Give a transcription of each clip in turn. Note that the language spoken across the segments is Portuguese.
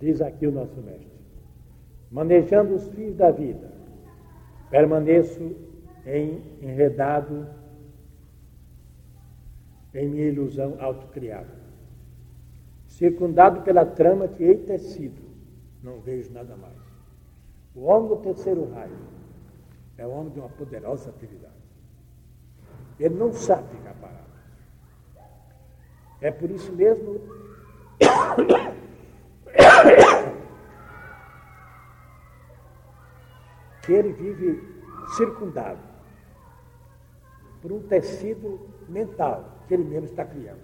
Diz aqui o nosso mestre. Manejando os fios da vida, permaneço em enredado em minha ilusão autocriada. Circundado pela trama que hei tecido, não vejo nada mais. O homem do terceiro raio é o homem de uma poderosa atividade. Ele não sabe ficar parado. É por isso mesmo que ele vive circundado por um tecido mental que ele mesmo está criando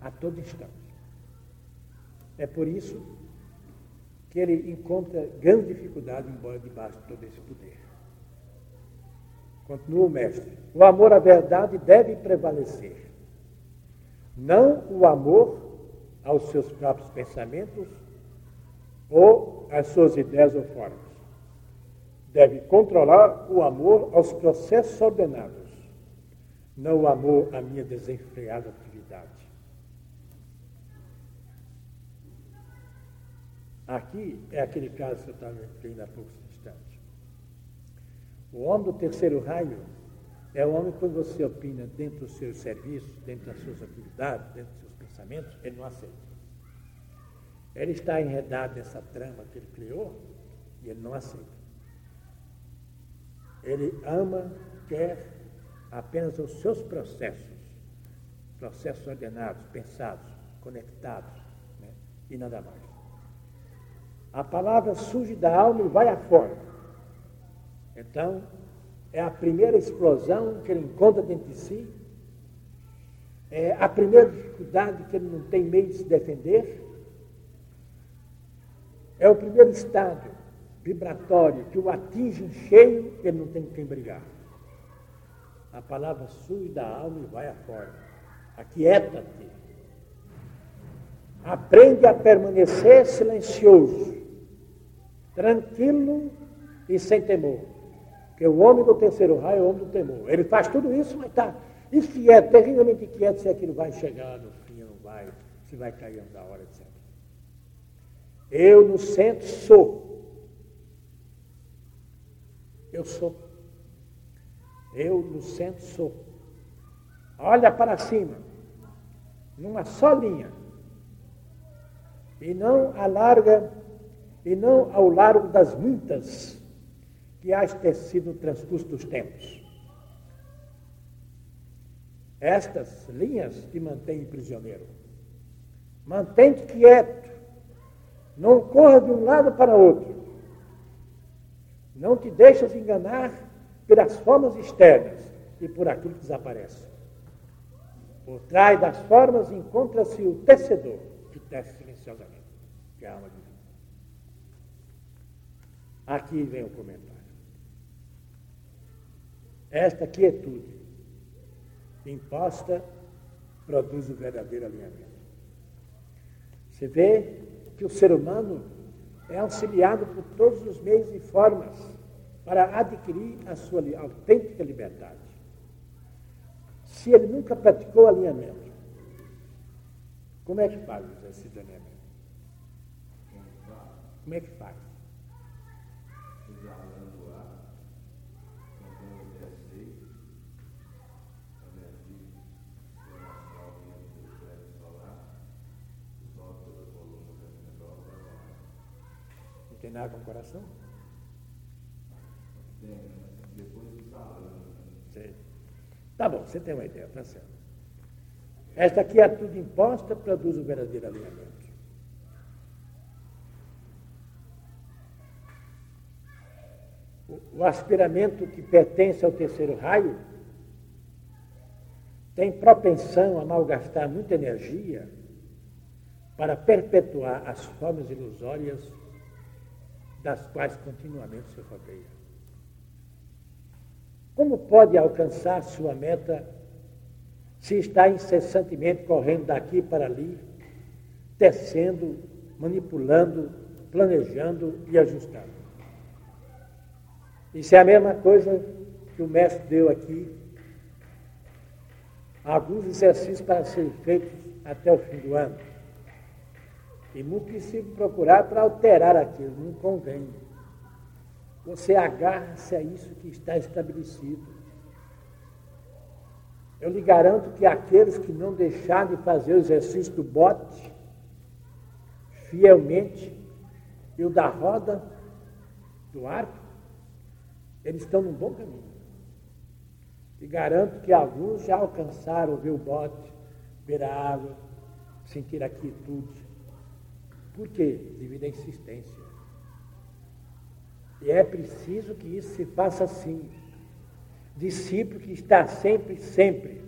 a todo instante. É por isso que ele encontra grande dificuldade embora debaixo de todo esse poder. Continua o mestre. O amor à verdade deve prevalecer. Não o amor aos seus próprios pensamentos ou às suas ideias ou formas. Deve controlar o amor aos processos ordenados, não o amor à minha desenfreada atividade. Aqui é aquele caso que eu estava referindo há poucos instantes. O homem do terceiro raio é o homem quando você opina dentro dos seus serviços, dentro das suas atividades, dentro dos pensamentos, ele não aceita. Ele está enredado nessa trama que ele criou e ele não aceita. Ele ama, quer apenas os seus processos, processos ordenados, pensados, conectados, né? e nada mais. A palavra surge da alma e vai afora. Então, é a primeira explosão que ele encontra dentro de si, é a primeira dificuldade que ele não tem meio de se defender, é o primeiro estágio vibratório que o atinge em cheio, ele não tem com quem brigar. A palavra surge da alma e vai afora. Aquieta-te. Aprende a permanecer silencioso tranquilo e sem temor. Porque o homem do terceiro raio é o homem do temor. Ele faz tudo isso, mas está inquieto, terrivelmente inquieto se aquilo vai chegar no fim ou não vai, se vai cair da hora, etc. Eu no centro sou. Eu sou. Eu no centro sou. Olha para cima, numa só linha. E não alarga e não ao largo das muitas que há tecido no transcurso dos tempos. Estas linhas te mantêm prisioneiro. Mantém-te quieto. Não corra de um lado para outro. Não te deixes enganar pelas formas externas e por aquilo que desaparece. Por trás das formas encontra-se o tecedor que tece silenciosamente, que é a alma de Aqui vem o comentário. Esta quietude imposta produz o verdadeiro alinhamento. Você vê que o ser humano é auxiliado por todos os meios e formas para adquirir a sua autêntica liberdade. Se ele nunca praticou alinhamento, como é que faz esse alinhamento? Como é que faz? Tem nada com o coração? Depois. Tá bom, você tem uma ideia, tá certo. Esta aqui é tudo imposta, produz o verdadeiro alinhamento. O aspiramento que pertence ao terceiro raio tem propensão a malgastar muita energia para perpetuar as formas ilusórias das quais continuamente se rodeia. Como pode alcançar sua meta se está incessantemente correndo daqui para ali, tecendo, manipulando, planejando e ajustando? Isso é a mesma coisa que o mestre deu aqui. Alguns exercícios para serem feitos até o fim do ano. E muito que se procurar para alterar aquilo, não convém. Você agarra-se a isso que está estabelecido. Eu lhe garanto que aqueles que não deixarem de fazer o exercício do bote fielmente e o da roda do arco, eles estão num bom caminho. E garanto que alguns já alcançaram ver o bote, ver a água, sentir a quietude. Por quê? Devido à insistência. E é preciso que isso se faça assim. Discípulo que está sempre, sempre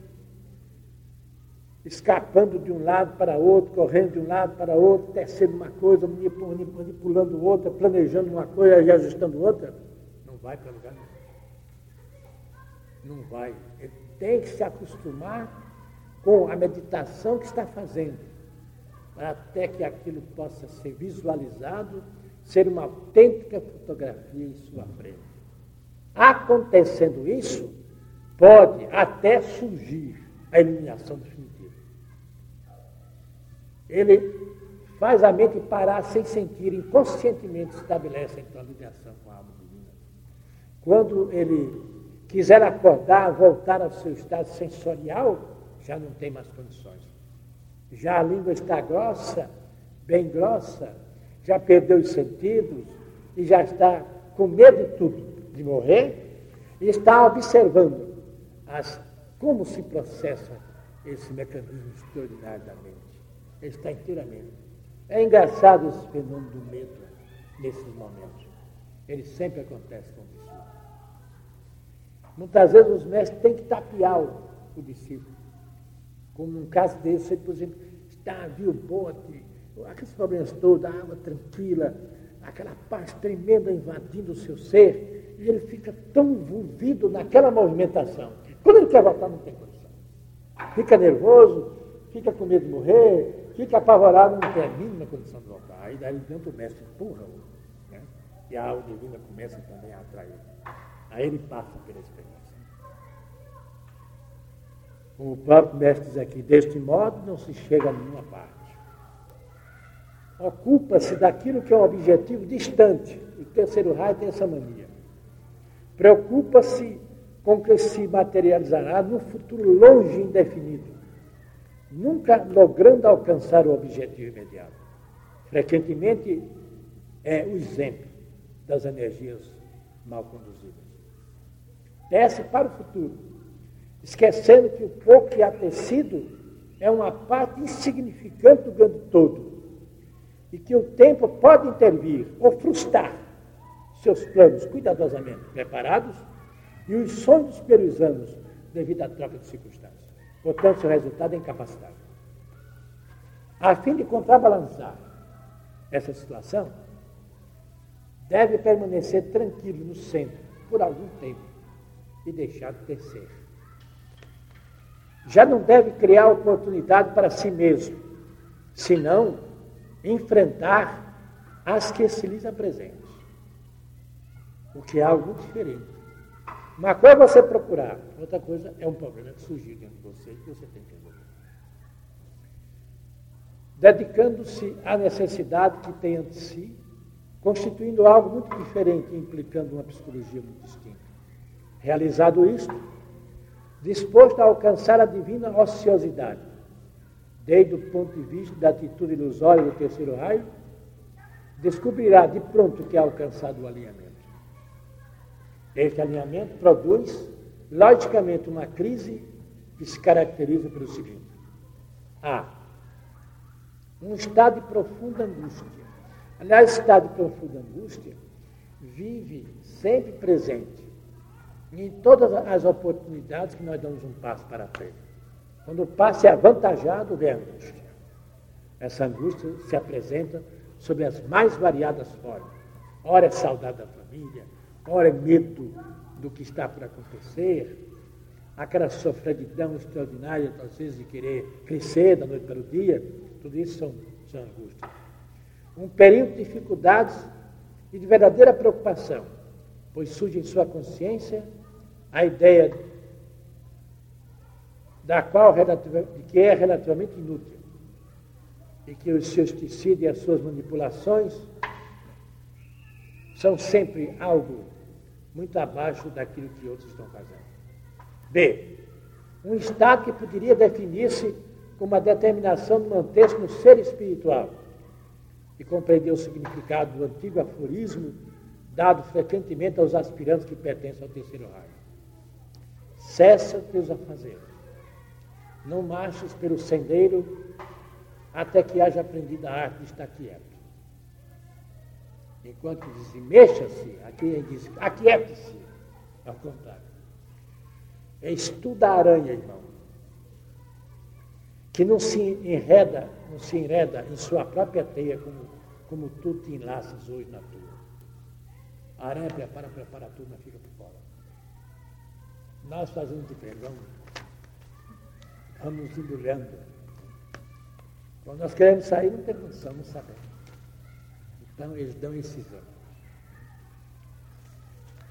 escapando de um lado para outro, correndo de um lado para outro, tecendo uma coisa, manipulando outra, planejando uma coisa e ajustando outra, não vai para lugar nenhum. Não vai. Ele tem que se acostumar com a meditação que está fazendo, até que aquilo possa ser visualizado, ser uma autêntica fotografia em sua frente. Acontecendo isso, pode até surgir a iluminação definitiva. Ele faz a mente parar sem sentir, inconscientemente estabelece então a ligação com a alma divina. Quando ele quiser acordar, voltar ao seu estado sensorial, já não tem mais condições. Já a língua está grossa, bem grossa, já perdeu os sentidos e já está com medo de tudo, de morrer, e está observando as, como se processa esse mecanismo extraordinário da mente. Ele está inteiramente. É engraçado esse fenômeno do medo nesses momentos. Ele sempre acontece com o discípulo. Muitas vezes os mestres têm que tapear o, o discípulo. Como num caso desse, por exemplo, está, viu o bote, aqueles problemas todos, a água tranquila, aquela paz tremenda invadindo o seu ser, e ele fica tão envolvido naquela movimentação. Quando ele quer voltar, não tem condição. Fica nervoso, fica com medo de morrer, fica apavorado, não tem a mínima condição de voltar. Aí daí dentro o mestre empurra né? e a alma divina começa também a atrair. Aí ele passa pela experiência. Como o próprio mestre diz aqui, deste modo não se chega a nenhuma parte. Ocupa-se daquilo que é um objetivo distante. O terceiro raio tem essa mania. Preocupa-se com que se materializará no futuro longe e indefinido nunca logrando alcançar o objetivo imediato. Frequentemente é o exemplo das energias mal conduzidas. Desce para o futuro, esquecendo que o pouco que há tecido é uma parte insignificante do grande todo e que o tempo pode intervir ou frustrar seus planos cuidadosamente preparados e os sonhos pelos devido à troca de circunstâncias. Portanto, seu resultado é incapacitado. A fim de contrabalançar essa situação, deve permanecer tranquilo no centro por algum tempo e deixar de tecer. Já não deve criar oportunidade para si mesmo, senão enfrentar as que se lhes apresentam, o que é algo diferente. Uma coisa é você procurar, outra coisa é um problema que surgiu dentro de você que você tem que resolver. Dedicando-se à necessidade que tem ante si, constituindo algo muito diferente, implicando uma psicologia muito distinta. Realizado isto, disposto a alcançar a divina ociosidade, desde o ponto de vista da atitude ilusória do terceiro raio, descobrirá de pronto que é alcançado o alinhamento. Este alinhamento produz, logicamente, uma crise que se caracteriza pelo seguinte: A. Um estado de profunda angústia. Aliás, estado de profunda angústia vive sempre presente em todas as oportunidades que nós damos um passo para frente. Quando o passo é avantajado, vem a angústia. Essa angústia se apresenta sob as mais variadas formas. Ora é saudade da família, ora é medo do que está por acontecer, aquela sofredidão extraordinária, às vezes, de querer crescer da noite para o dia, tudo isso são, são angústias. Um período de dificuldades e de verdadeira preocupação, pois surge em sua consciência a ideia da qual que é relativamente inútil. e que os seus tecidos e as suas manipulações são sempre algo muito abaixo daquilo que outros estão fazendo. B. Um estado que poderia definir-se como a determinação de manter-se no ser espiritual e compreender o significado do antigo aforismo dado frequentemente aos aspirantes que pertencem ao terceiro raio. Cessa teus afazeres. Não marches pelo sendeiro até que haja aprendido a arte de estar quieto. Enquanto diz, mexa-se, aqui diz, aquiete-se. Ao contrário. É estuda a aranha, irmão. Que não se enreda, não se enreda em sua própria teia como, como tu te enlaças hoje na tua. A aranha prepara, prepara tudo, mas fica. Nós fazemos diferente, vamos, vamos embrulhando. Quando nós queremos sair, não não sabemos. Então, eles dão exemplo.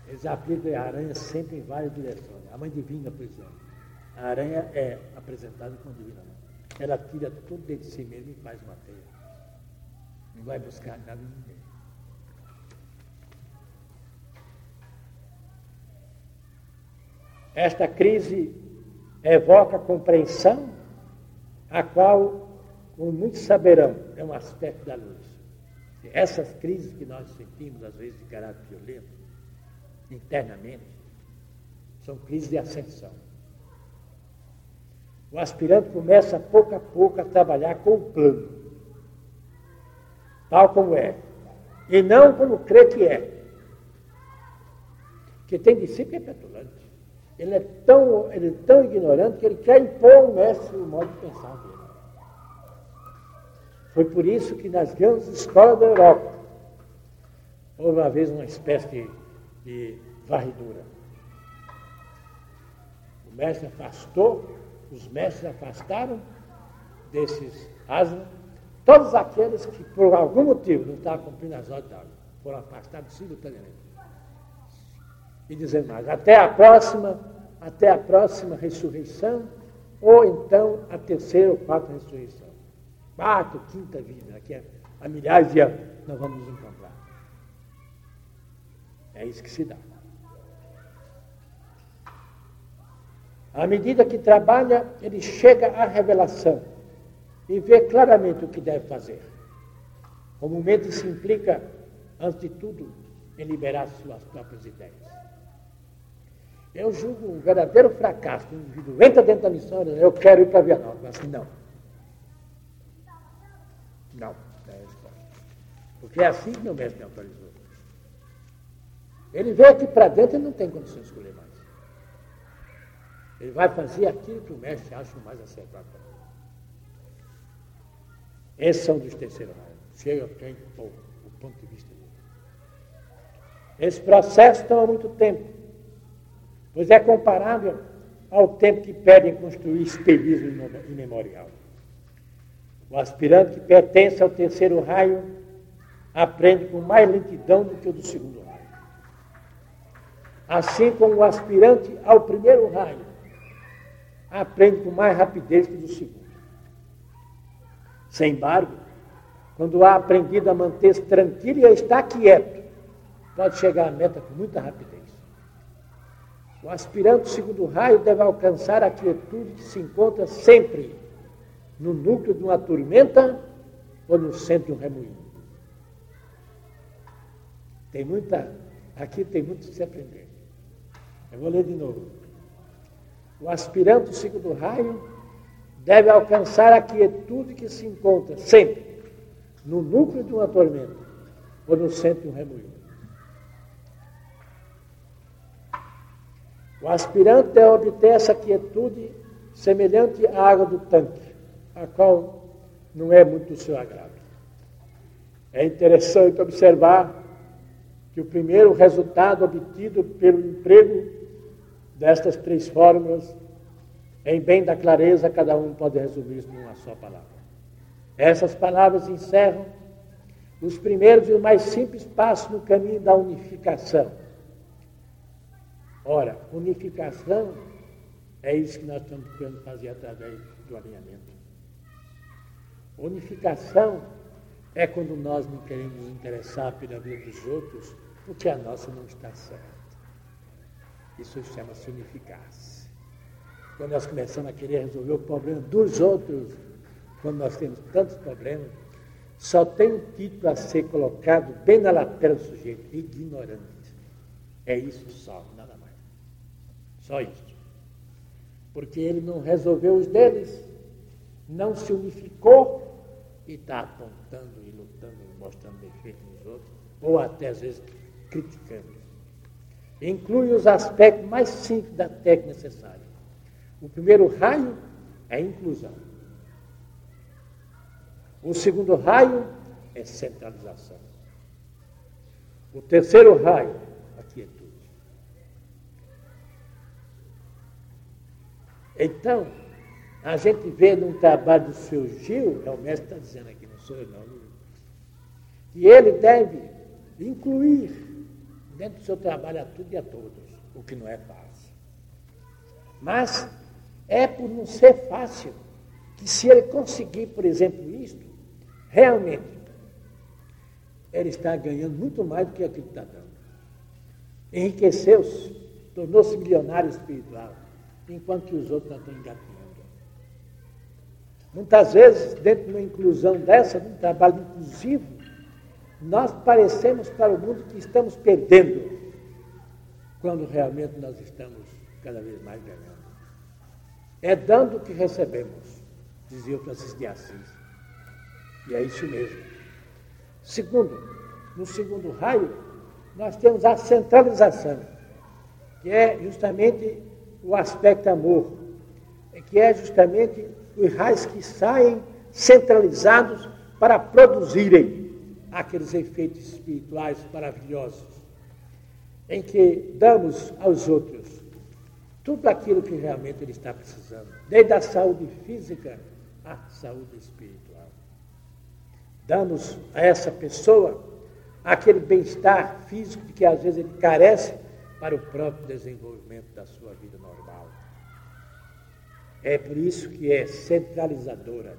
Eles aplicam a aranha sempre em várias direções. A mãe divina, por exemplo. A aranha é apresentada como divina mãe. Ela tira tudo dentro de si mesma e faz uma teia. Não vai buscar nada ninguém. Esta crise evoca compreensão, a qual, como muitos saberão, é um aspecto da luz. Essas crises que nós sentimos, às vezes, de caráter violento, internamente, são crises de ascensão. O aspirante começa pouco a pouco a trabalhar com o plano, tal como é, e não como crê que é. Porque tem discípulo que é petulante. Ele é, tão, ele é tão ignorante que ele quer impor ao mestre o modo de pensar dele. Foi por isso que nas grandes escolas da Europa houve uma vez uma espécie de, de varredura. O mestre afastou, os mestres afastaram desses asnos todos aqueles que por algum motivo não estavam cumprindo as ordens da água. Foram afastados simultaneamente e dizendo mais, até a próxima, até a próxima ressurreição, ou então a terceira ou quarta ressurreição. Quarta quinta vida, daqui a, a milhares de anos nós vamos nos encontrar. É isso que se dá. À medida que trabalha, ele chega à revelação e vê claramente o que deve fazer. Comumente se implica, antes de tudo, em liberar suas próprias ideias. Eu julgo um verdadeiro fracasso. Um indivíduo entra dentro da missão e diz, eu quero ir para Vietnã. Eu assim, não. Não, é. Porque é assim que meu mestre me autorizou. Ele veio aqui para dentro e não tem condições de escolher mais. Ele vai fazer aquilo que o mestre acha mais acertado para ele. Esses são dos terceiros raios. Chega quem o ponto de vista dele. Esse processo toma muito tempo pois é comparável ao tempo que pedem construir espelhismo imemorial. O aspirante que pertence ao terceiro raio aprende com mais lentidão do que o do segundo raio. Assim como o aspirante ao primeiro raio aprende com mais rapidez que o do segundo. Sem embargo, quando há aprendido a manter-se tranquilo e a estar quieto, pode chegar à meta com muita rapidez. O aspirante segundo raio deve alcançar a quietude que se encontra sempre no núcleo de uma tormenta ou no centro de um remoinho. Tem muita, aqui tem muito que se aprender. Eu vou ler de novo. O aspirante segundo raio deve alcançar a quietude que se encontra sempre no núcleo de uma tormenta ou no centro de um remoinho. O aspirante deve obter essa quietude semelhante à água do tanque, a qual não é muito do seu agrado. É interessante observar que o primeiro resultado obtido pelo emprego destas três fórmulas, em bem da clareza, cada um pode resumir-se numa só palavra. Essas palavras encerram os primeiros e os mais simples passos no caminho da unificação Ora, unificação é isso que nós estamos procurando fazer através do alinhamento. Unificação é quando nós não queremos nos interessar pela vida dos outros, porque a nossa não está certa. Isso chama-se unificar-se. Quando nós começamos a querer resolver o problema dos outros, quando nós temos tantos problemas, só tem um título a ser colocado bem na lateral do sujeito: ignorante. É isso só, nada mais. Só isso. Porque ele não resolveu os deles, não se unificou e está apontando e lutando, mostrando defeito nos outros, ou até às vezes criticando. Inclui os aspectos mais simples da técnica necessária. O primeiro raio é inclusão. O segundo raio é centralização. O terceiro raio, a quietude. Então, a gente vê num trabalho do seu Gil, é o mestre está dizendo aqui, não sou eu não, que ele deve incluir dentro do seu trabalho a tudo e a todos, o que não é fácil. Mas é por não ser fácil que se ele conseguir, por exemplo, isto, realmente ele está ganhando muito mais do que aquilo que está dando. Enriqueceu-se, tornou-se milionário espiritual, enquanto que os outros não estão engatinhando. Muitas vezes, dentro de uma inclusão dessa, de um trabalho inclusivo, nós parecemos para o mundo que estamos perdendo, quando realmente nós estamos cada vez mais ganhando. É dando que recebemos, dizia o Francisco de Assis. E é isso mesmo. Segundo, no segundo raio, nós temos a centralização, que é justamente o aspecto amor, que é justamente os raios que saem centralizados para produzirem aqueles efeitos espirituais maravilhosos, em que damos aos outros tudo aquilo que realmente ele está precisando, desde a saúde física à saúde espiritual. Damos a essa pessoa aquele bem-estar físico de que às vezes ele carece para o próprio desenvolvimento da sua vida normal. É por isso que é centralizadora.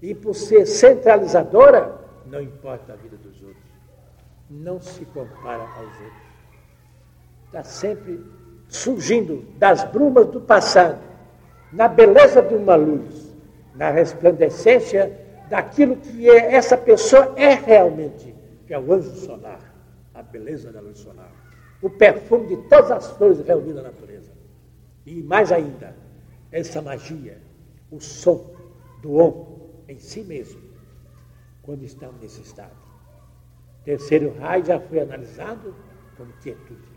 E por ser centralizadora, não importa a vida dos outros. Não se compara aos outros. Está sempre surgindo das brumas do passado, na beleza de uma luz, na resplandecência daquilo que é, essa pessoa é realmente, que é o anjo solar, a beleza da luz solar, o perfume de todas as flores reunidas na natureza. E mais ainda, essa magia, o som do homem em si mesmo, quando estamos nesse estado. Terceiro raio já foi analisado como quietude.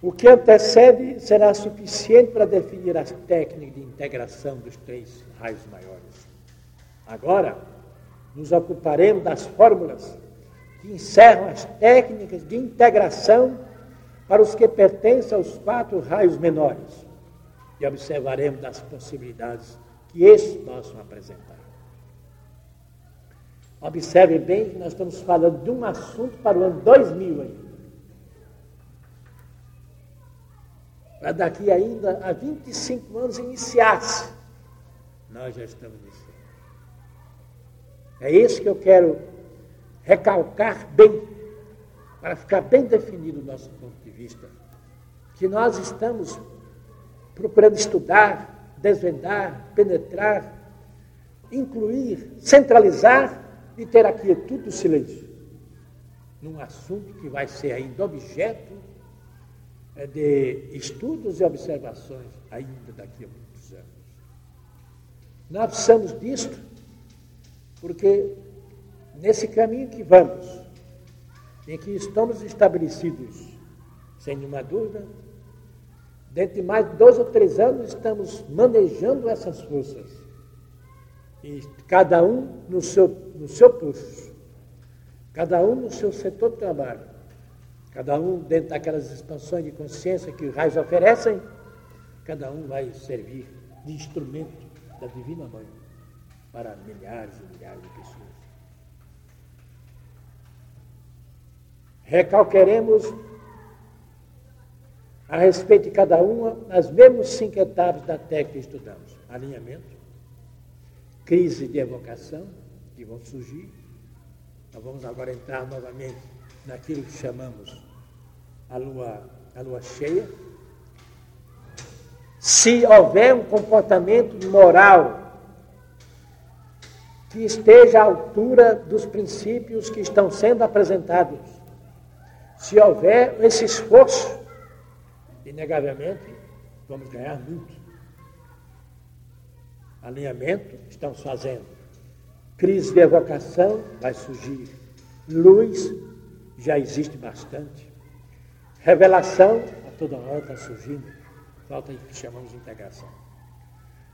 O que antecede será suficiente para definir as técnicas de integração dos três raios maiores. Agora, nos ocuparemos das fórmulas que encerram as técnicas de integração para os que pertencem aos quatro raios menores e observaremos das possibilidades que esses possam apresentar. Observe bem que nós estamos falando de um assunto para o ano 2000 ainda. Para daqui ainda a 25 anos iniciar-se. Nós já estamos iniciando. É isso que eu quero recalcar bem, para ficar bem definido o nosso ponto de vista. Que nós estamos procurando estudar, desvendar, penetrar, incluir, centralizar e ter a quietude do silêncio. Num assunto que vai ser ainda objeto é, de estudos e observações ainda daqui a muitos anos. Nós precisamos disto, porque nesse caminho que vamos, em que estamos estabelecidos, sem nenhuma dúvida, Dentro de mais dois ou três anos, estamos manejando essas forças. E cada um no seu, no seu posto, cada um no seu setor de trabalho, cada um dentro daquelas expansões de consciência que os raios oferecem, cada um vai servir de instrumento da Divina Mãe para milhares e milhares de pessoas. Recalqueremos a respeito de cada uma, nas mesmas cinco etapas da técnica que estudamos: alinhamento, crises de evocação que vão surgir. Nós vamos agora entrar novamente naquilo que chamamos a lua, a lua cheia. Se houver um comportamento moral que esteja à altura dos princípios que estão sendo apresentados, se houver esse esforço, inegavelmente vamos ganhar muito. Alinhamento estamos fazendo. Crise de evocação vai surgir. Luz já existe bastante. Revelação a toda hora está surgindo. Falta o que chamamos de integração.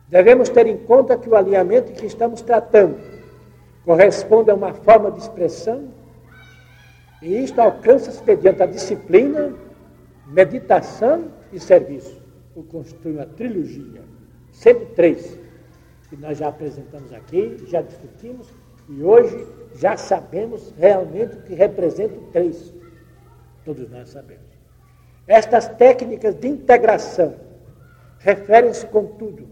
Devemos ter em conta que o alinhamento que estamos tratando corresponde a uma forma de expressão e isto alcança-se mediante a disciplina, meditação e serviço. O constitui uma trilogia, sempre três, que nós já apresentamos aqui, já discutimos e hoje já sabemos realmente o que representa o três. Todos nós sabemos. Estas técnicas de integração referem-se, contudo,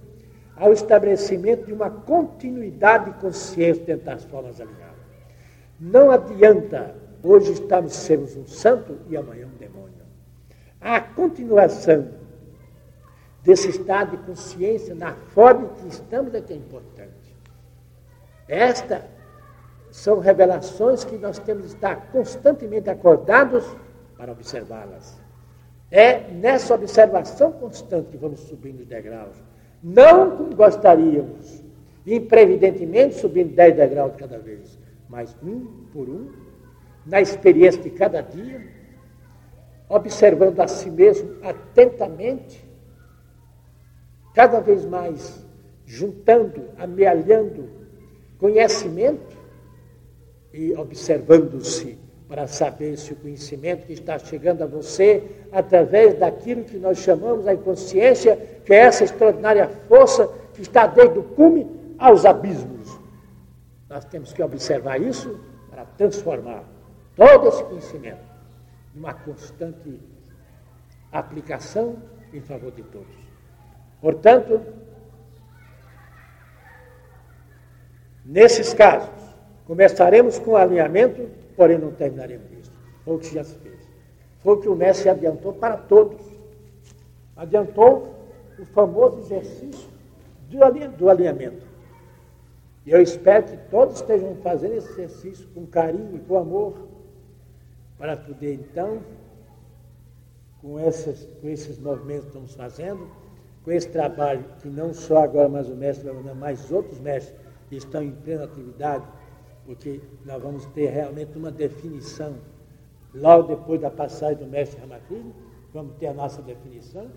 ao estabelecimento de uma continuidade de consciência dentro das formas alinhadas. Não adianta hoje estamos sermos um santo e amanhã um demônio. A continuação desse estado de consciência na forma em que estamos é que é importante. Estas são revelações que nós temos de estar constantemente acordados para observá-las. É nessa observação constante que vamos subindo os degraus. Não como gostaríamos, imprevidentemente subindo dez degraus de cada vez, mas um por um, na experiência de cada dia, observando a si mesmo atentamente, cada vez mais juntando, amealhando conhecimento e observando-se para saber se o conhecimento que está chegando a você através daquilo que nós chamamos a inconsciência, que é essa extraordinária força que está desde o cume aos abismos. Nós temos que observar isso para transformar todo esse conhecimento numa constante aplicação em favor de todos. Portanto, nesses casos, começaremos com alinhamento porém não terminaremos isso. Foi o que já se fez. Foi o que o mestre adiantou para todos. Adiantou o famoso exercício do alinhamento. E eu espero que todos estejam fazendo esse exercício com carinho e com amor, para poder então, com, essas, com esses movimentos que estamos fazendo, com esse trabalho que não só agora mais o mestre, mas outros mestres estão em plena atividade, porque nós vamos ter realmente uma definição. Logo depois da passagem do mestre Ramakrishna, vamos ter a nossa definição,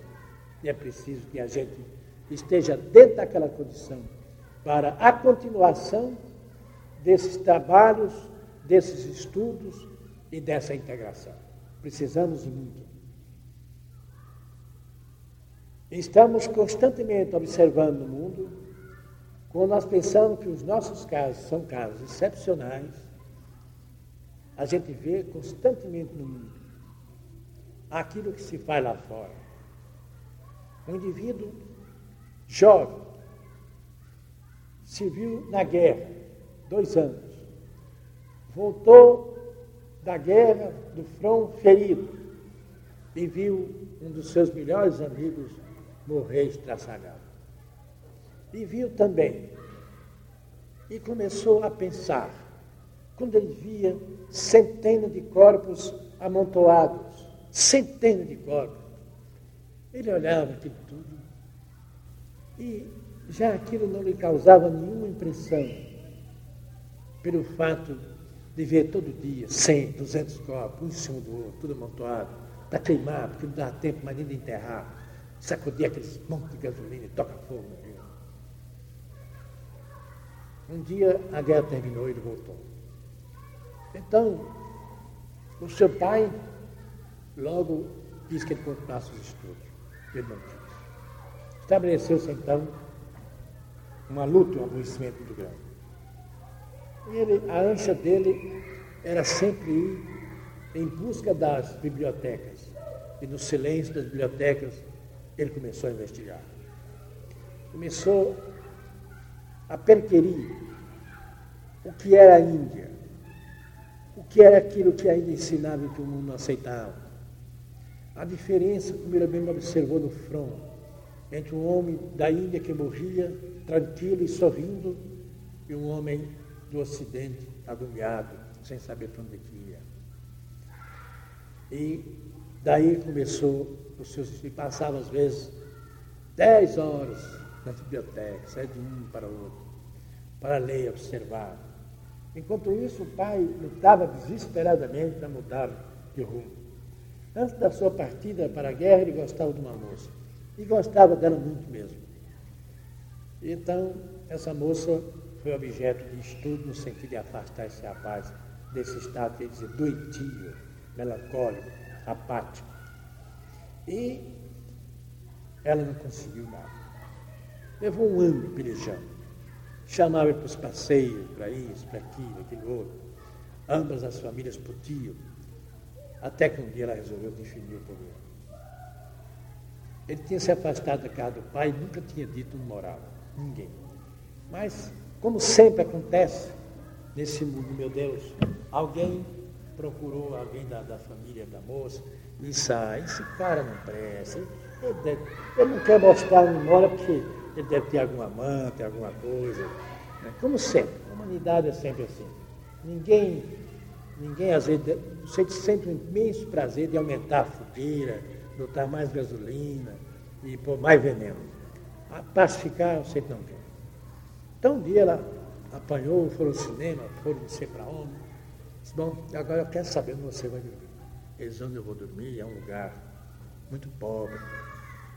e é preciso que a gente esteja dentro daquela condição para a continuação desses trabalhos, desses estudos e dessa integração. Precisamos muito. Estamos constantemente observando o mundo quando nós pensamos que os nossos casos são casos excepcionais, a gente vê constantemente no mundo aquilo que se faz lá fora. Um indivíduo jovem se viu na guerra, dois anos, voltou da guerra, do front ferido, e viu um dos seus melhores amigos morrer estraçalhado. E viu também. E começou a pensar. Quando ele via centenas de corpos amontoados, centenas de corpos, ele olhava aquilo tudo e já aquilo não lhe causava nenhuma impressão, pelo fato de ver todo dia 100, 200 corpos, um em cima do outro, tudo amontoado, para queimar, porque não dá tempo mais nem de enterrar, sacudir aqueles montes de gasolina e toca fogo. Um dia a guerra terminou e ele voltou. Então, o seu pai logo quis que ele continuasse os estudos. Ele não quis. Estabeleceu-se então uma luta, um aborrecimento muito grande. Ele, a ânsia dele era sempre ir em busca das bibliotecas. E no silêncio das bibliotecas, ele começou a investigar. Começou a periferia, o que era a Índia, o que era aquilo que ainda ensinava e que o mundo aceitava. A diferença, como ele bem observou no front, entre um homem da Índia que morria tranquilo e sorrindo e um homem do Ocidente agulhado, sem saber para onde ia. E daí começou os seus. E passava às vezes dez horas na biblioteca, saia de um para o outro, para ler, observar. Enquanto isso, o pai lutava desesperadamente para mudar de rumo. Antes da sua partida para a guerra, ele gostava de uma moça. E gostava dela muito mesmo. Então, essa moça foi objeto de estudo no sentido de afastar esse rapaz desse estado, quer dizer, doentio, melancólico, apático. E ela não conseguiu nada. Levou um ano pelejando. Chamava para os passeios, para isso, para aquilo, aquilo outro. Ambas as famílias podiam. Até que um dia ela resolveu definir o problema. Ele tinha se afastado da casa do pai e nunca tinha dito um moral. Ninguém. Mas, como sempre acontece nesse mundo, meu Deus, alguém procurou alguém da, da família da moça, e sai, esse cara não presta, ele, deve, ele não quer mostrar a memória porque ele deve ter algum amante, alguma coisa. Né? Como sempre, a humanidade é sempre assim. Ninguém, ninguém às vezes, sente um imenso prazer de aumentar a fogueira, botar mais gasolina e pôr mais veneno. A pacificar, você não quer. Então um dia ela apanhou, foi ao cinema, foi não sei para onde. Disse, bom, agora eu quero saber onde você vai dormir. Eles onde eu vou dormir é um lugar muito pobre,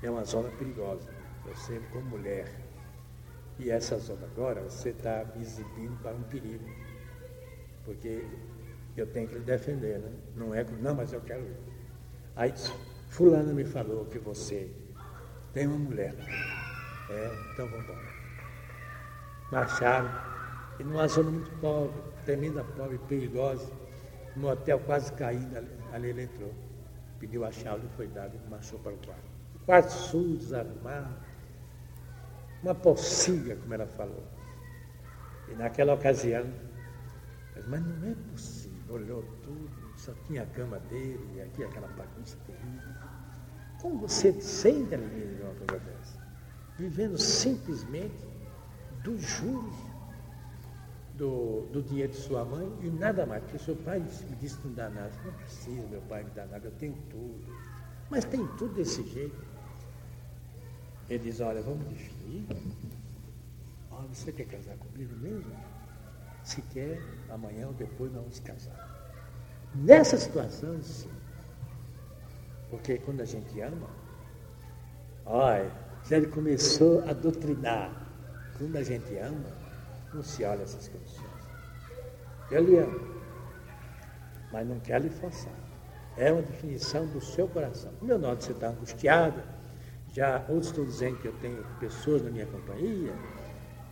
é uma zona perigosa. Você como mulher. E essa zona agora, você está me exibindo para um perigo. Porque eu tenho que lhe defender, né? Não é, não, mas eu quero ir. Aí fulano me falou que você tem uma mulher. É, então vamos embora marcharam, e numa zona muito pobre, tremenda pobre, perigosa, no hotel quase caindo, ali, ele entrou, pediu a chave, foi dado e marchou para o quarto. O quarto sujo, desarrumado, uma pocilha, como ela falou. E naquela ocasião, mas não é possível, olhou tudo, só tinha a cama dele, e aqui aquela bagunça terrível. Como você sente, Aline, uma coisa dessa? Vivendo simplesmente dos juros do, do dinheiro de sua mãe e nada mais, porque seu pai me disse que não dá nada. Não precisa meu pai me dar nada, eu tenho tudo. Mas tem tudo desse jeito. Ele diz, olha, vamos definir. Olha, você quer casar comigo mesmo? Se quer, amanhã ou depois nós vamos casar. Nessa situação, sim. Porque quando a gente ama, olha, já ele começou a doutrinar quando a gente ama, não se olha essas condições. Eu lhe amo, mas não quero lhe forçar. É uma definição do seu coração. Como eu noto você está angustiada, já outros estão dizendo que eu tenho pessoas na minha companhia,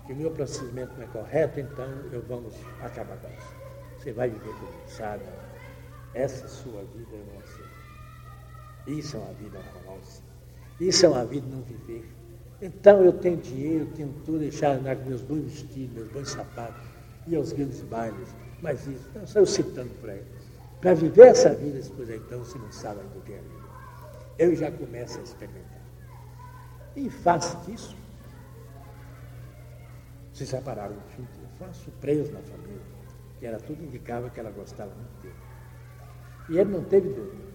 que o meu procedimento não é correto, então eu vamos acabar com isso. Você vai viver comigo, sabe? Essa sua vida eu não aceito. Isso é uma vida horrorosa. Isso é uma vida não viver. Então eu tenho dinheiro, tenho tudo, deixar andar com meus bons vestidos, meus bons sapatos, e aos grandes bailes. Mas isso, então, só eu citando para ele. Para viver essa vida, depois então você não sabe do que é vida. Eu já começo a experimentar. E face disso, se separaram definitivamente. Foi uma surpresa na família, que era tudo indicava que ela gostava muito dele. E ele não teve dúvida.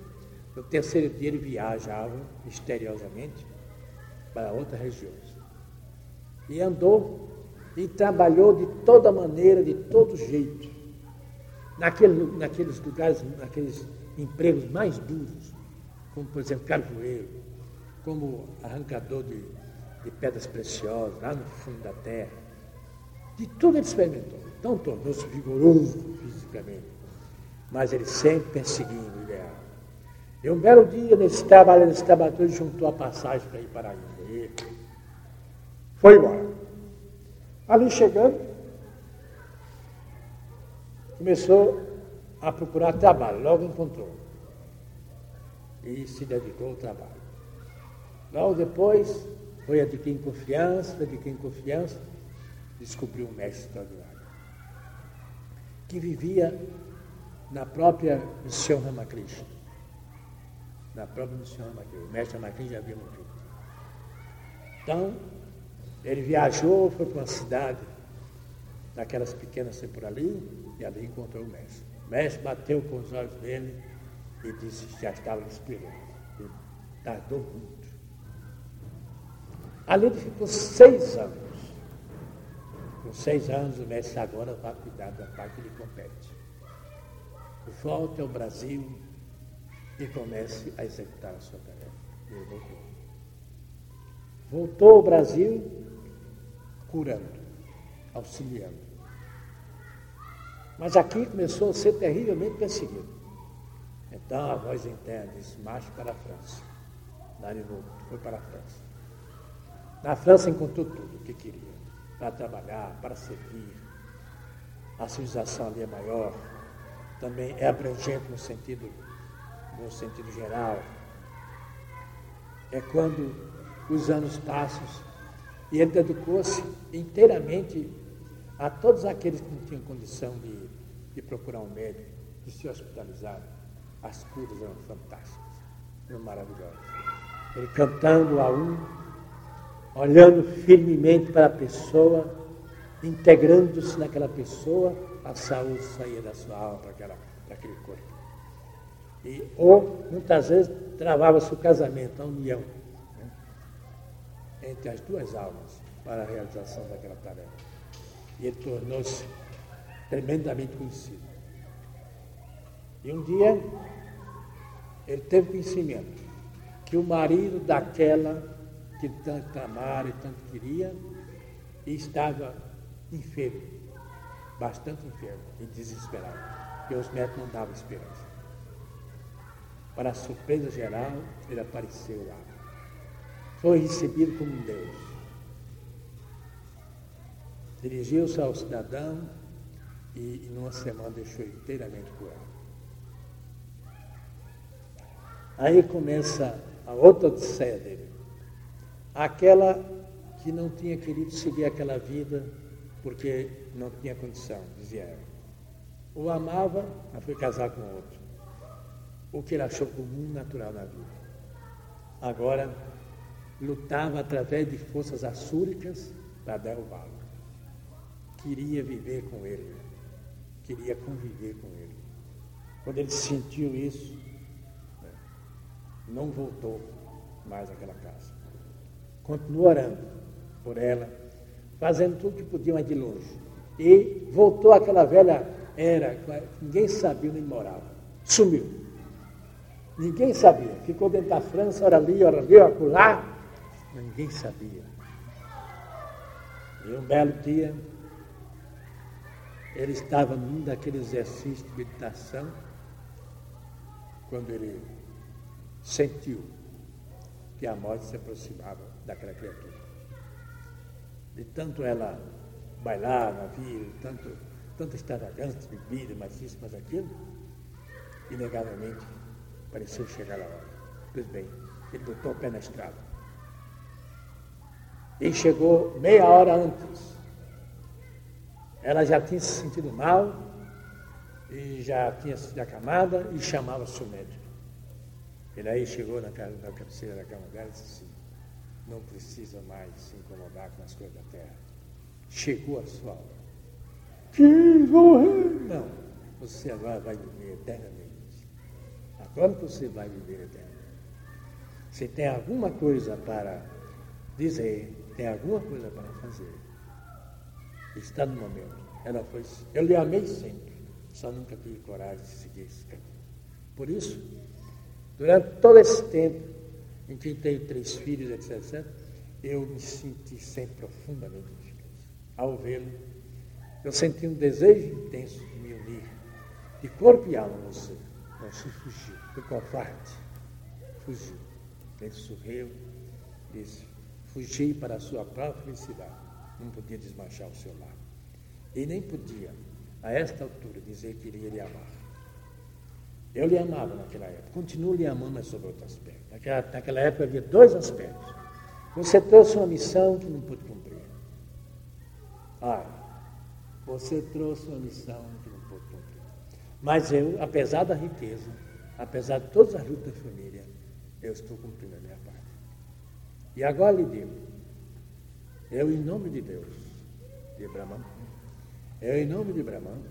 No terceiro dia ele viajava misteriosamente para outras regiões. E andou e trabalhou de toda maneira, de todo jeito, naquele, naqueles lugares, naqueles empregos mais duros, como por exemplo carvoeiro, como arrancador de, de pedras preciosas, lá no fundo da terra. De tudo ele experimentou. Então tornou-se vigoroso fisicamente, mas ele sempre perseguindo o ideal. E um belo dia, nesse trabalho, nesse trabalho, ele juntou a passagem para ir para a Índia. Foi embora. Ali chegando, começou a procurar trabalho, logo encontrou. E se dedicou ao trabalho. Logo depois, foi adquirindo confiança, adquirindo confiança, descobriu um mestre extraordinário, que vivia na própria missão Ramakrishna. Na própria missão Ramakrishna. O mestre Ramakrishna já havia morrido. Então, ele viajou, foi para uma cidade, daquelas pequenas por ali, e ali encontrou o mestre. O mestre bateu com os olhos dele e disse que já estava esperando. Ele tardou muito. Ali ele ficou seis anos. Com seis anos, o mestre agora vai cuidar da parte que lhe compete. Volte ao Brasil e comece a executar a sua tarefa. Voltou. Ao Brasil curando, auxiliando. Mas aqui começou a ser terrivelmente perseguido. Então a voz interna disse, marche para a França. Darinou, foi para a França. Na França encontrou tudo o que queria, para trabalhar, para servir. A civilização ali é maior, também é abrangente no sentido, no sentido geral. É quando os anos passam e ele dedicou-se inteiramente a todos aqueles que não tinham condição de, de procurar um médico, de se hospitalizar. As curas eram fantásticas, eram maravilhosas. Ele cantando a um, olhando firmemente para a pessoa, integrando-se naquela pessoa, a saúde saía da sua alma para, aquela, para aquele corpo. E, ou, muitas vezes, travava-se o casamento, a união entre as duas almas para a realização daquela tarefa. E ele tornou-se tremendamente conhecido. E um dia ele teve conhecimento que o marido daquela que tanto amara e tanto queria estava enfermo, bastante enfermo e desesperado, porque os médicos não davam esperança. Para a surpresa geral, ele apareceu lá foi recebido como Deus. Dirigiu-se ao cidadão e, em uma semana, deixou inteiramente curado. Aí começa a outra odisseia dele. Aquela que não tinha querido seguir aquela vida porque não tinha condição, dizia ela. O amava, mas foi casar com outro. O que ele achou comum, natural na vida. Agora lutava através de forças assúricas para derrubá-lo. Queria viver com ele, queria conviver com ele. Quando ele sentiu isso, né, não voltou mais àquela casa. Continuou orando por ela, fazendo tudo que podia, mas de longe. E voltou àquela velha era, ninguém sabia onde morava. Sumiu. Ninguém sabia. Ficou dentro da França, ora ali, ora ali, ora lá ninguém sabia. E um belo dia, ele estava num daqueles exercícios de meditação, quando ele sentiu que a morte se aproximava daquela criatura. De tanto ela bailar na vida, tanto, tanta extravagância, bebida, mas isso, mas aquilo, inegavelmente pareceu chegar a hora. Pois bem, ele botou o pé na estrada. E chegou meia hora antes. Ela já tinha se sentido mal e já tinha sido acamada e chamava seu médico. Ele aí chegou na, na cabeceira da cama dela e disse assim, não precisa mais se incomodar com as coisas da terra. Chegou a sua hora. Que morrer? Não, você agora vai viver eternamente. Agora você vai viver eternamente. Se tem alguma coisa para dizer, tem alguma coisa para fazer. Está no momento. Ela foi. Eu lhe amei sempre, só nunca tive coragem de seguir esse caminho. Por isso, durante todo esse tempo em que tenho três filhos, etc., etc., eu me senti sempre profundamente infeliz. Ao vê-lo, eu senti um desejo intenso de me unir, de corpo e alma a você. Você fugiu, foi covarde, fugiu. Ele sorriu, disse, Fugi para a sua própria felicidade. Não podia desmanchar o seu lar. E nem podia, a esta altura, dizer que iria lhe amar. Eu lhe amava naquela época. Continuo lhe amando, mas sobre outro aspecto. Naquela, naquela época havia dois aspectos. Você trouxe uma missão que não pude cumprir. Olha, você trouxe uma missão que não pôde cumprir. Mas eu, apesar da riqueza, apesar de todas as lutas da família, eu estou cumprindo a minha. E agora lhe digo, eu em nome de Deus, de Brahman, eu em nome de Brahman,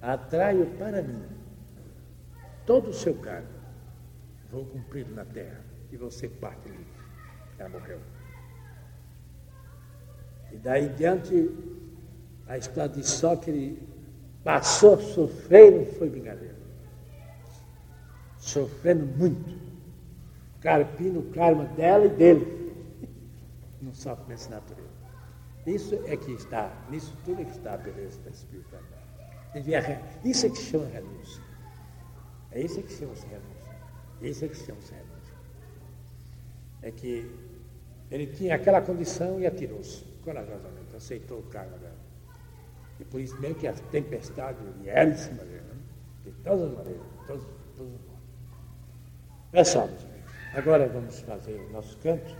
atraio para mim todo o seu cargo, vou cumprir na terra e você parte livre. Ela morreu. E daí diante, a história de só que ele passou não foi brincadeira. Sofrendo muito. Carpino o karma dela e dele. Não sofre nessa natureza. Isso é que está, nisso tudo é que está a beleza da espiritualidade. Isso é que chama renúncia. É isso que chama-se renúncia. Isso é que chama-se renúncia. É que ele tinha aquela condição e atirou-se corajosamente, aceitou o cargo dela. E por isso mesmo que a tempestade vieram em de todas as maneiras, todos, todos os modos. É amigos. Agora vamos fazer o nosso canto.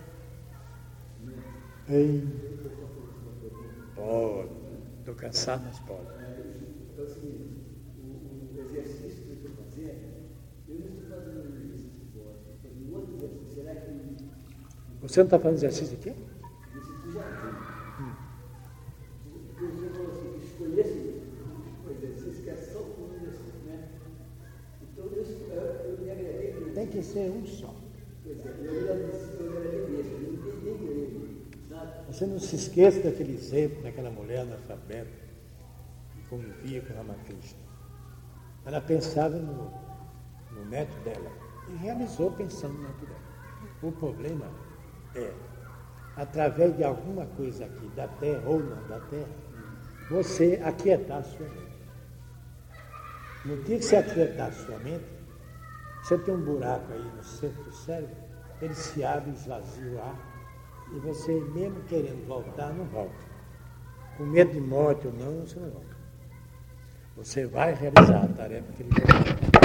Em... Pode. Estou cansado, mas pode. Então, assim, o, o exercício que eu estou fazendo, eu não estou fazendo um exercício de voz, estou fazendo outro exercício. Será que. Você não está fazendo exercício aqui? Exercício de jardim. Porque você falou assim, escolhesse um exercício que é só um exercício, né? Então, eu, eu me agradei Tem que ser um só. Você não se esqueça daquele exemplo daquela mulher analfabeta que convivia com Ramakrishna. Ela pensava no, no neto dela e realizou pensando no neto dela. O problema é, através de alguma coisa aqui, da terra ou não da terra, você aquietar a sua mente. No dia que você aquietar a sua mente, você tem um buraco aí no centro do cérebro, ele se abre, esvazia o ar, e você, mesmo querendo voltar, não volta. Com medo de morte ou não, você não volta. Você vai realizar a tarefa que ele quer.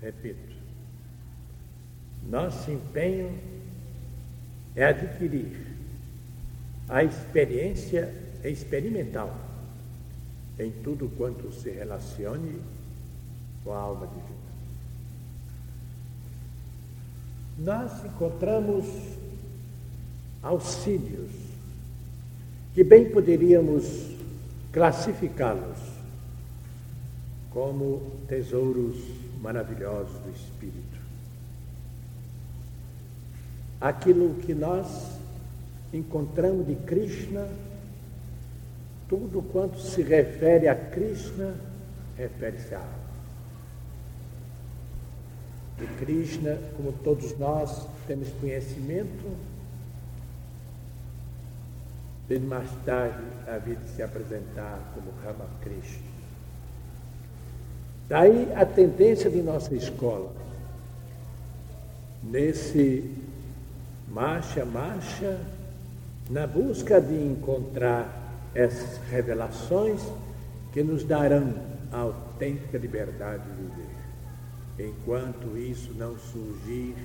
Repito, nosso empenho é adquirir a experiência experimental em tudo quanto se relacione com a alma divina. Nós encontramos auxílios que bem poderíamos classificá-los como tesouros maravilhosos do Espírito. Aquilo que nós encontramos de Krishna, tudo quanto se refere a Krishna, refere-se a. De Krishna, como todos nós temos conhecimento, ele mais tarde havia de se apresentar como Ramakrishna. Daí a tendência de nossa escola, nesse marcha, marcha, na busca de encontrar essas revelações que nos darão a autêntica liberdade de viver. Enquanto isso não surgir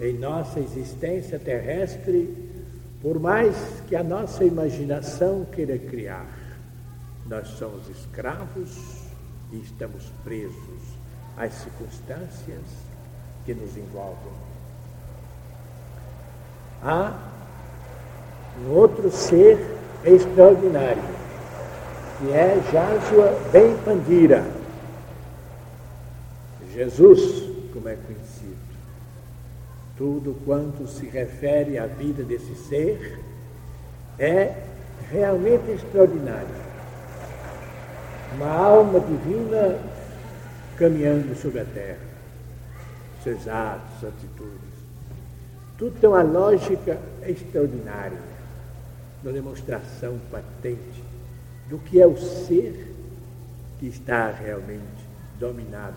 em nossa existência terrestre, por mais que a nossa imaginação queira criar, nós somos escravos e estamos presos às circunstâncias que nos envolvem. Há um outro ser extraordinário, que é Jasua Ben Pandira. Jesus, como é conhecido. Tudo quanto se refere à vida desse ser é realmente extraordinário. Uma alma divina caminhando sobre a terra, seus atos, atitudes. Tudo tem uma lógica extraordinária, uma demonstração patente do que é o ser que está realmente dominado,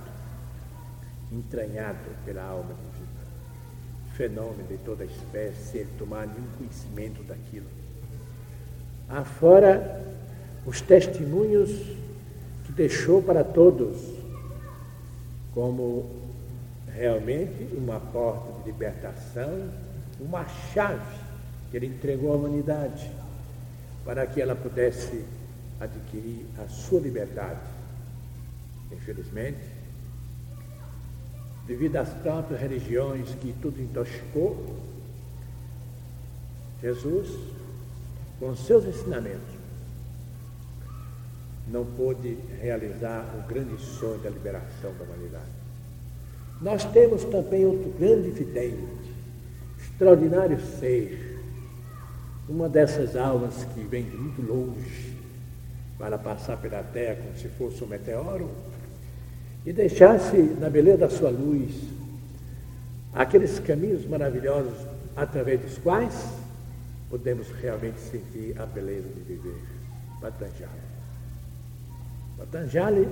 entranhado pela alma divina fenômeno de toda espécie, sem tomar nenhum conhecimento daquilo. Afora os testemunhos deixou para todos, como realmente uma porta de libertação, uma chave que ele entregou à humanidade para que ela pudesse adquirir a sua liberdade. Infelizmente, devido às próprias religiões que tudo intoxicou, Jesus, com seus ensinamentos, não pôde realizar o grande sonho da liberação da humanidade. Nós temos também outro grande vidente, extraordinário ser, uma dessas almas que vem de muito longe para passar pela Terra como se fosse um meteoro, e deixasse na beleza da sua luz aqueles caminhos maravilhosos através dos quais podemos realmente sentir a beleza de viver. Patanjali. Patanjali,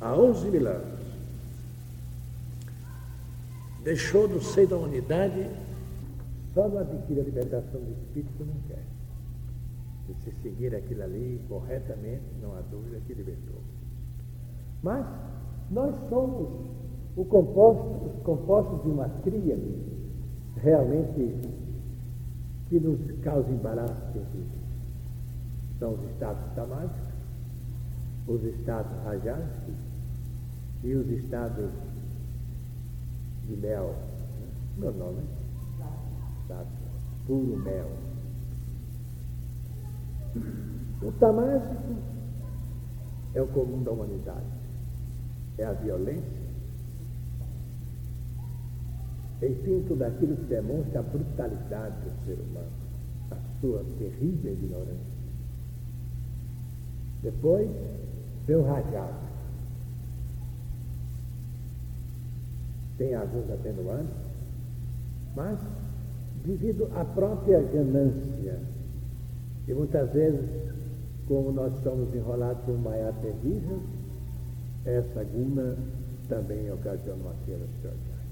há 11 mil anos, deixou no seio da unidade só não adquirir a libertação do espírito não quer. E se seguir aquilo ali corretamente, não há dúvida que libertou. Mas nós somos o composto, os compostos de uma tríade realmente que nos causa embaraço. São os estados tamáticos, os estados rajásicos e os estados de mel. Né? Meu nome é? Puro mel. O tamásico é o comum da humanidade. É a violência. Enfim, tudo aquilo que demonstra a brutalidade do ser humano, a sua terrível ignorância. Depois vem o rajado. Tem alguns atenuantes, mas devido à própria ganância e muitas vezes, como nós somos enrolados por maior terrível, essa guna também ocasiona uma cena extraordinária.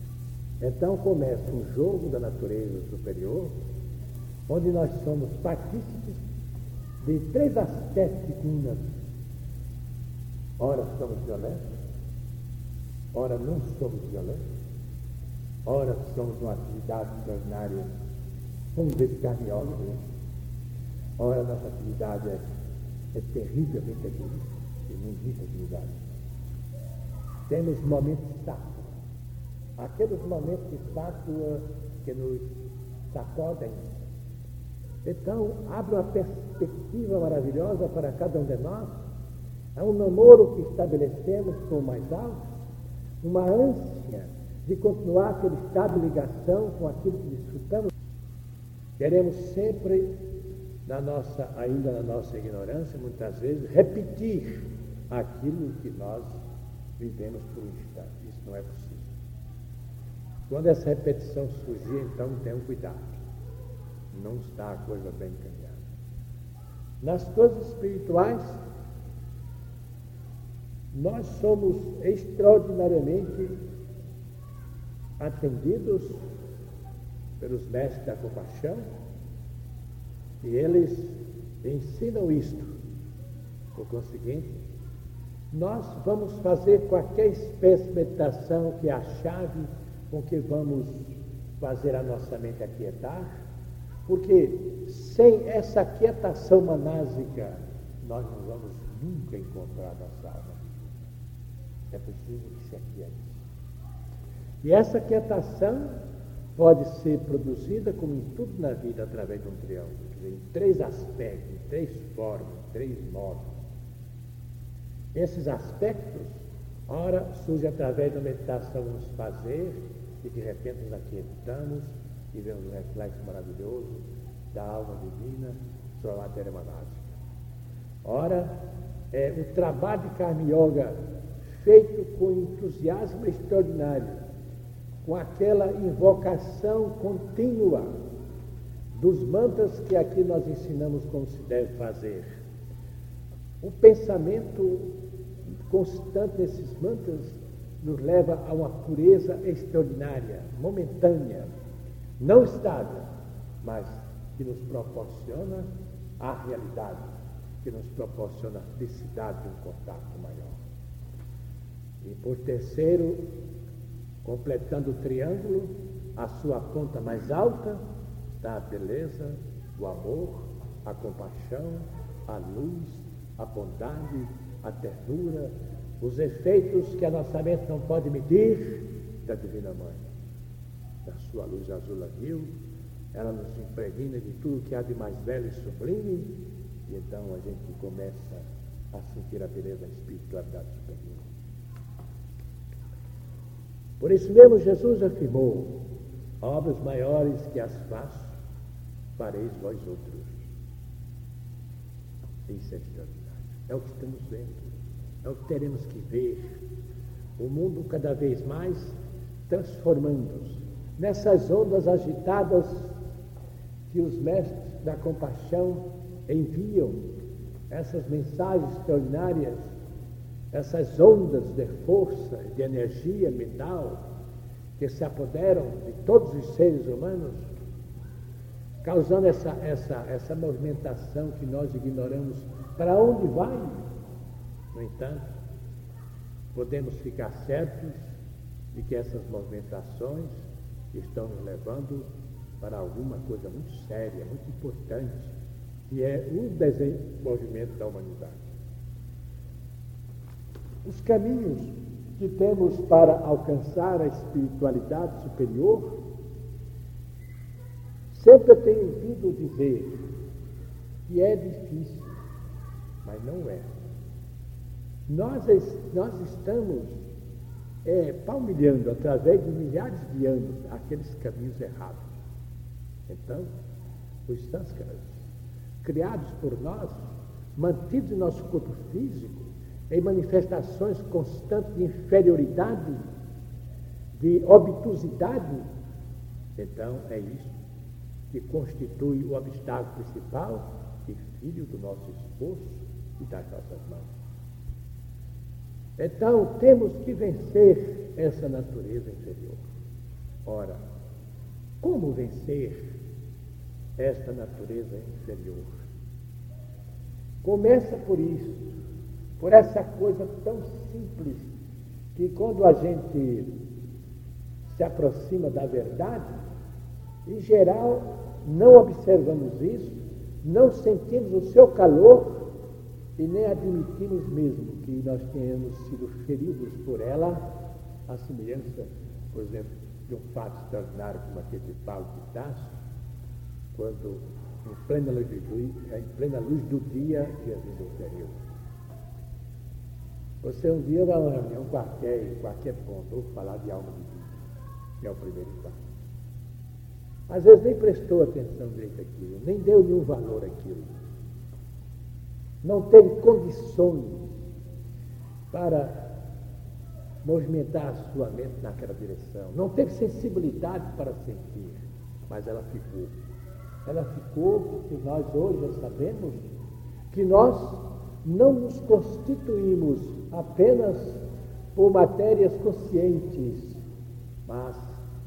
Então começa um jogo da natureza superior, onde nós somos partícipes de três aspectos de gunas Ora somos violentos, ora não somos violentos, ora somos uma atividade extraordinária, vamos dedicar de ora nossa atividade é, é terrivelmente egoísta, tem muita atividade. Temos momentos estátua, aqueles momentos de estátua que nos sacodem. Então, abre uma perspectiva maravilhosa para cada um de nós. É um namoro que estabelecemos com o mais alto, uma ânsia de continuar aquele estado de ligação com aquilo que desfrutamos. Queremos sempre, na nossa, ainda na nossa ignorância, muitas vezes, repetir aquilo que nós vivemos por um instante. Isso não é possível. Quando essa repetição surgir, então tenham cuidado. Não está a coisa bem encaminhada. Nas coisas espirituais, nós somos extraordinariamente atendidos pelos mestres da compaixão e eles ensinam isto. Por conseguinte, nós vamos fazer qualquer espécie de meditação que é a chave com que vamos fazer a nossa mente aquietar, porque sem essa aquietação manásica, nós não vamos nunca encontrar a alma. É preciso que se aquiete. E essa aquietação pode ser produzida, como em tudo na vida, através de um triângulo, em três aspectos, em três formas, em três modos. Esses aspectos, ora, surge através da meditação nos fazer, e de repente nos aquietamos e vemos um reflexo maravilhoso da alma divina sobre a matéria manásica. Ora, é o trabalho de Karma Yoga feito com entusiasmo extraordinário, com aquela invocação contínua dos mantras que aqui nós ensinamos como se deve fazer. O pensamento constante desses mantras nos leva a uma pureza extraordinária, momentânea, não estável, mas que nos proporciona a realidade, que nos proporciona a felicidade de um contato maior. E por terceiro, completando o triângulo, a sua ponta mais alta está a beleza, o amor, a compaixão, a luz, a bondade, a ternura, os efeitos que a nossa mente não pode medir da Divina Mãe. Da sua luz azul anil, ela nos impregna de tudo que há de mais belo e sublime, e então a gente começa a sentir a beleza da espiritualidade superior. Por isso mesmo Jesus afirmou, obras maiores que as faço, fareis vós outros. Isso é extraordinário. É o que estamos vendo. É o que teremos que ver. O mundo cada vez mais transformando-se nessas ondas agitadas que os mestres da compaixão enviam, essas mensagens extraordinárias, essas ondas de força, de energia mental que se apoderam de todos os seres humanos, causando essa, essa, essa movimentação que nós ignoramos para onde vai. No entanto, podemos ficar certos de que essas movimentações estão nos levando para alguma coisa muito séria, muito importante, que é o desenvolvimento da humanidade. Os caminhos que temos para alcançar a espiritualidade superior, sempre tenho ouvido dizer que é difícil, mas não é. Nós, nós estamos é, palmilhando através de milhares de anos aqueles caminhos errados. Então, os sânskaras, criados por nós, mantidos em nosso corpo físico, em manifestações constantes de inferioridade, de obtusidade, então é isso que constitui o obstáculo principal e filho do nosso esforço e das nossas mãos. Então, temos que vencer essa natureza inferior. Ora, como vencer esta natureza inferior? Começa por isso, por essa coisa tão simples que quando a gente se aproxima da verdade, em geral, não observamos isso, não sentimos o seu calor e nem admitimos mesmo que nós tenhamos sido feridos por ela, a semelhança, por exemplo, de um fato extraordinário como aquele de Paulo de Tarso, quando, em plena luz do dia, em plena luz do dia Jesus o. Você um dia vai a uma reunião qualquer, em qualquer ponto, ou falar de alma de vida, que é o primeiro passo. Às vezes nem prestou atenção direito àquilo, nem deu nenhum valor àquilo. Não teve condições para movimentar a sua mente naquela direção. Não teve sensibilidade para sentir, mas ela ficou. Ela ficou porque nós hoje sabemos que nós não nos constituímos apenas por matérias conscientes, mas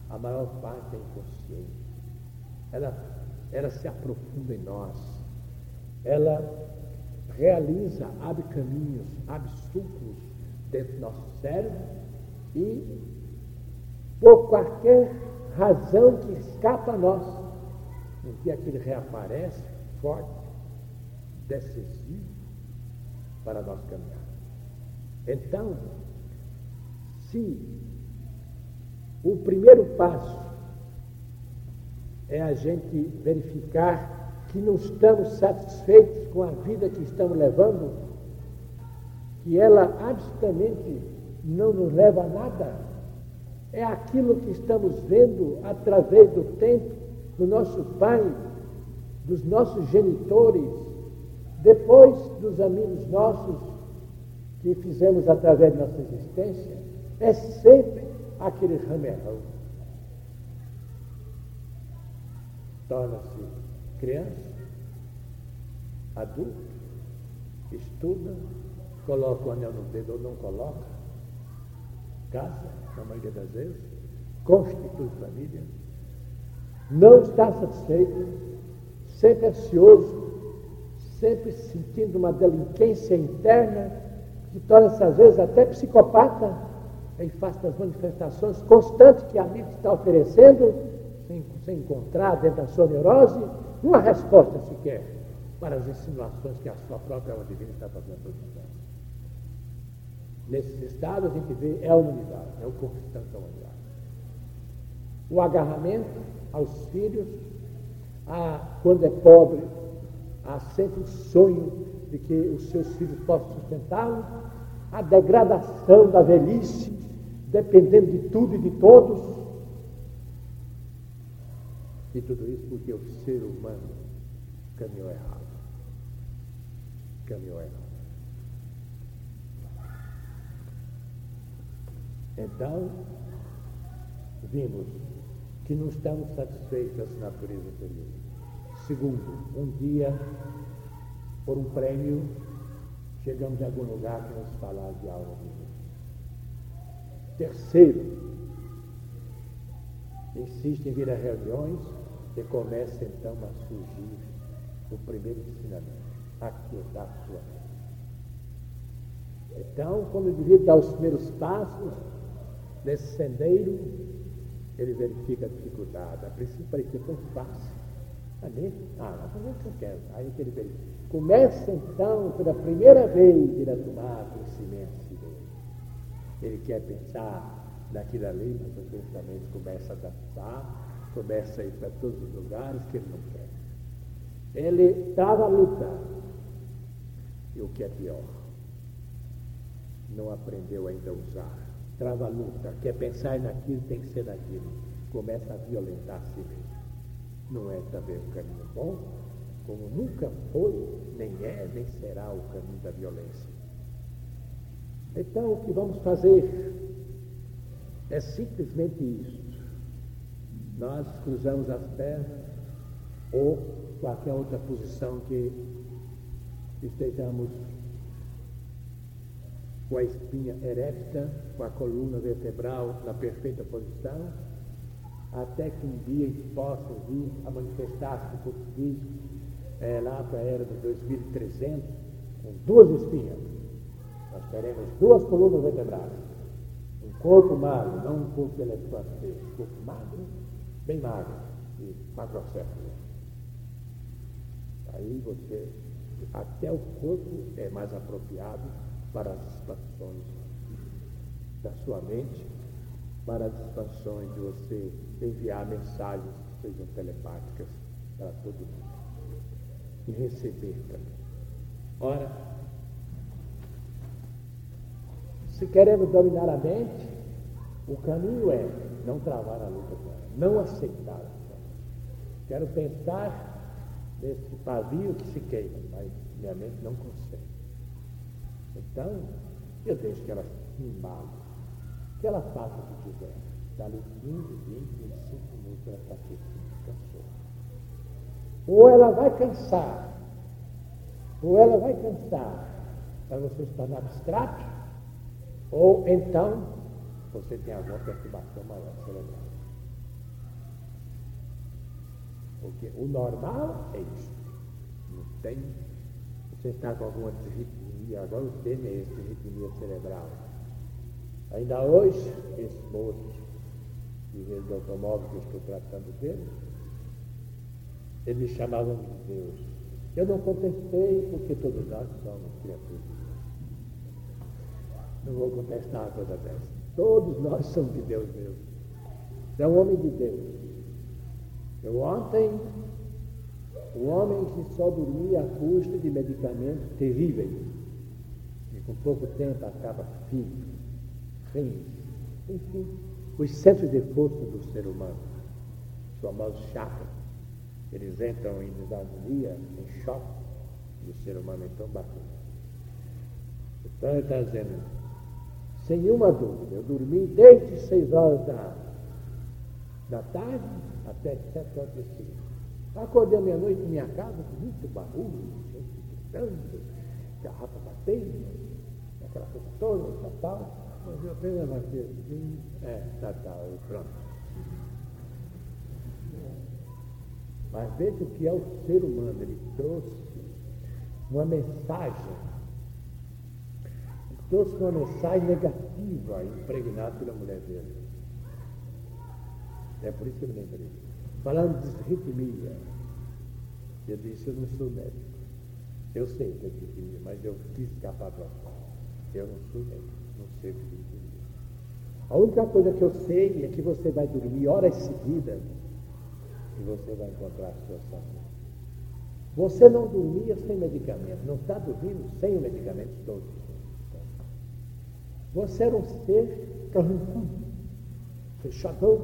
a maior parte é inconsciente ela, ela se aprofunda em nós, ela realiza, abre caminhos, abre sucos dentro do nosso cérebro e, por qualquer razão que escapa a nós, um dia que ele reaparece forte, decisivo para nós caminhar. Então, se o primeiro passo é a gente verificar que não estamos satisfeitos com a vida que estamos levando, que ela absolutamente não nos leva a nada. É aquilo que estamos vendo através do tempo do nosso pai, dos nossos genitores, depois dos amigos nossos que fizemos através de nossa existência, é sempre aquele ramerrão. torna-se criança, adulto, estuda, coloca o anel no dedo ou não coloca, casa, na maioria das vezes, constitui família, não está satisfeito, sempre ansioso, sempre sentindo uma delinquência interna, que torna-se às vezes até psicopata, em face das manifestações constantes que a amigo está oferecendo, sem, sem encontrar dentro da sua neurose uma resposta sequer para as insinuações que a sua própria alma divina está fazendo os anos. Nesses estados a gente vê é a humanidade, é o conquistante da humanidade. O agarramento aos filhos, a, quando é pobre, há sempre o sonho de que os seus filhos possam sustentá-lo, a degradação da velhice, dependendo de tudo e de todos, e tudo isso porque o ser humano caminhou errado. Caminhou errado. Então, vimos que não estamos satisfeitos dessa natureza inferior. Segundo, um dia, por um prêmio, chegamos em algum lugar que nos falar de algo. Terceiro, insiste em vir a reuniões e começa então a surgir o primeiro ensinamento, aquietar sua mente. Então, quando o indivíduo dá os primeiros passos nesse sendeiro, ele verifica a dificuldade. A princípio parecia tão fácil. A ah, não o que eu quero. Aí que ele verifica. Começa então, pela primeira vez, ele a tomar conhecimento dele. Ele quer pensar naquilo ali, mas o pensamento começa a adaptar começa a ir para todos os lugares que ele não quer. Ele estava lutando. E o que é pior, não aprendeu ainda a usar. Trava a luta, quer pensar naquilo, tem que ser naquilo. Começa a violentar a si mesmo. Não é também um caminho bom, como nunca foi, nem é, nem será o caminho da violência. Então, o que vamos fazer é simplesmente isso nós cruzamos as pernas ou qualquer outra posição que estejamos com a espinha erecta, com a coluna vertebral na perfeita posição, até que um dia possa vir a manifestar-se corpo físico, é, lá para a era de 2300, com duas espinhas, teremos duas colunas vertebrais. Um corpo magro, não um corpo elefante. Um corpo magro, bem magro e macrocéfalo. Aí você, até o corpo é mais apropriado para as expansões da sua mente, para as expansões de você enviar mensagens que sejam telepáticas para todo mundo. E receber também. Ora, se queremos dominar a mente, o caminho é não travar a luta com ela, não aceitar. Quero pensar nesse pavio que se queima, mas minha mente não consegue. Então, eu deixo que ela se embale, que ela faça o que quiser. Dali 15, 20, 25 minutos ela está aqui, cansou. Ou ela vai cansar, ou ela vai cansar para você estar no abstrato, ou então você tem alguma perturbação maior cerebral. Porque o normal é isso. Não tem. Você está com alguma desritmia, agora o termo é esse, desritmia cerebral. Ainda hoje, esse moço de rede do automóvel que eu estou tratando dele, ele me chamava de Deus. Eu não contestei porque todos nós somos criaturas. Não vou contestar uma coisa dessa. Todos nós somos de Deus mesmo. É um homem de Deus. Eu ontem, o homem que só dormia à custa de medicamentos terríveis, e com pouco tempo acaba físico, rins, enfim, os centros de força do ser humano, os famosos chakras, eles entram em desagonia, em choque, e o ser humano então bateu. Então ele está dizendo, sem nenhuma dúvida, eu dormi desde seis horas da, da tarde até sete horas de seguida. Acordei meia-noite em minha casa com muito barulho, gente gritando, garrafa batendo, aquela coisa toda, tal, tal. Mas eu apenas levantei assim, é, tá, tá, e pronto. Mas veja o que é o ser humano, ele trouxe uma mensagem, ele trouxe uma mensagem negativa impregnada pela mulher dele. É por isso que eu me lembrei. Falando de ritmia, eu disse, eu não sou médico. Eu sei que é ritmia, mas eu quis escapar do assunto. Eu não sou médico, não sei o que é. A única coisa que eu sei é que você vai dormir horas seguidas e você vai encontrar a sua saúde. Você não dormia sem medicamento, não está dormindo sem o medicamento todos. Você era um ser carrancudo, fechador,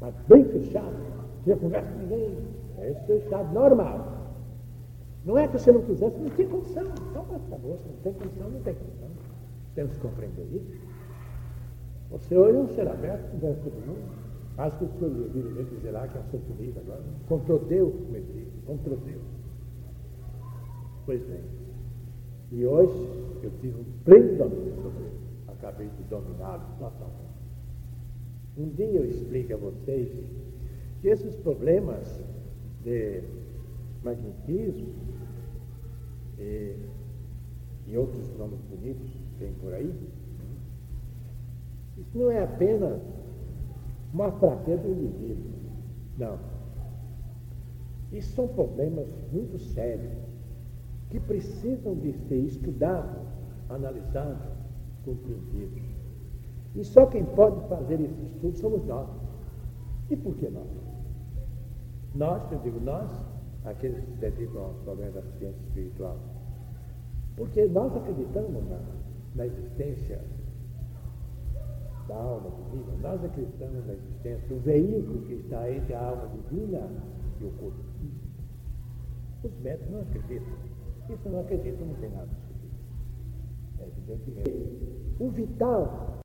mas bem fechado, tinha conversa com ninguém. Esse é o estado normal. Não é que você não quisesse, não tinha condição. Então, acabou, você não tem condição, não tem condição. Temos que compreender isso. Você hoje é um ser aberto, conversa com todo mundo. Acho que o vira dizer lá que é um bonito agora. Controu Deus, ele diz, controu Deus. Pois bem. E hoje eu tive um pleno domínio sobre ele. Acabei de dominá-lo totalmente. Um dia eu explico a vocês que esses problemas de magnetismo e, e outros nomes bonitos que tem por aí, isso não é apenas uma fraqueza do indivíduo. Não. Isso são problemas muito sérios que precisam de ser estudados, analisados, compreendidos. E só quem pode fazer esse estudo somos nós. E por que nós? Nós, eu digo nós, aqueles que se dedicam aos problemas da ciência espiritual. Porque nós acreditamos na, na existência da alma divina, nós acreditamos na existência do veículo que está entre a alma divina e o corpo físico. Os médicos não acreditam. Isso não acreditam, não tem nada a discutir. É evidentemente. O vital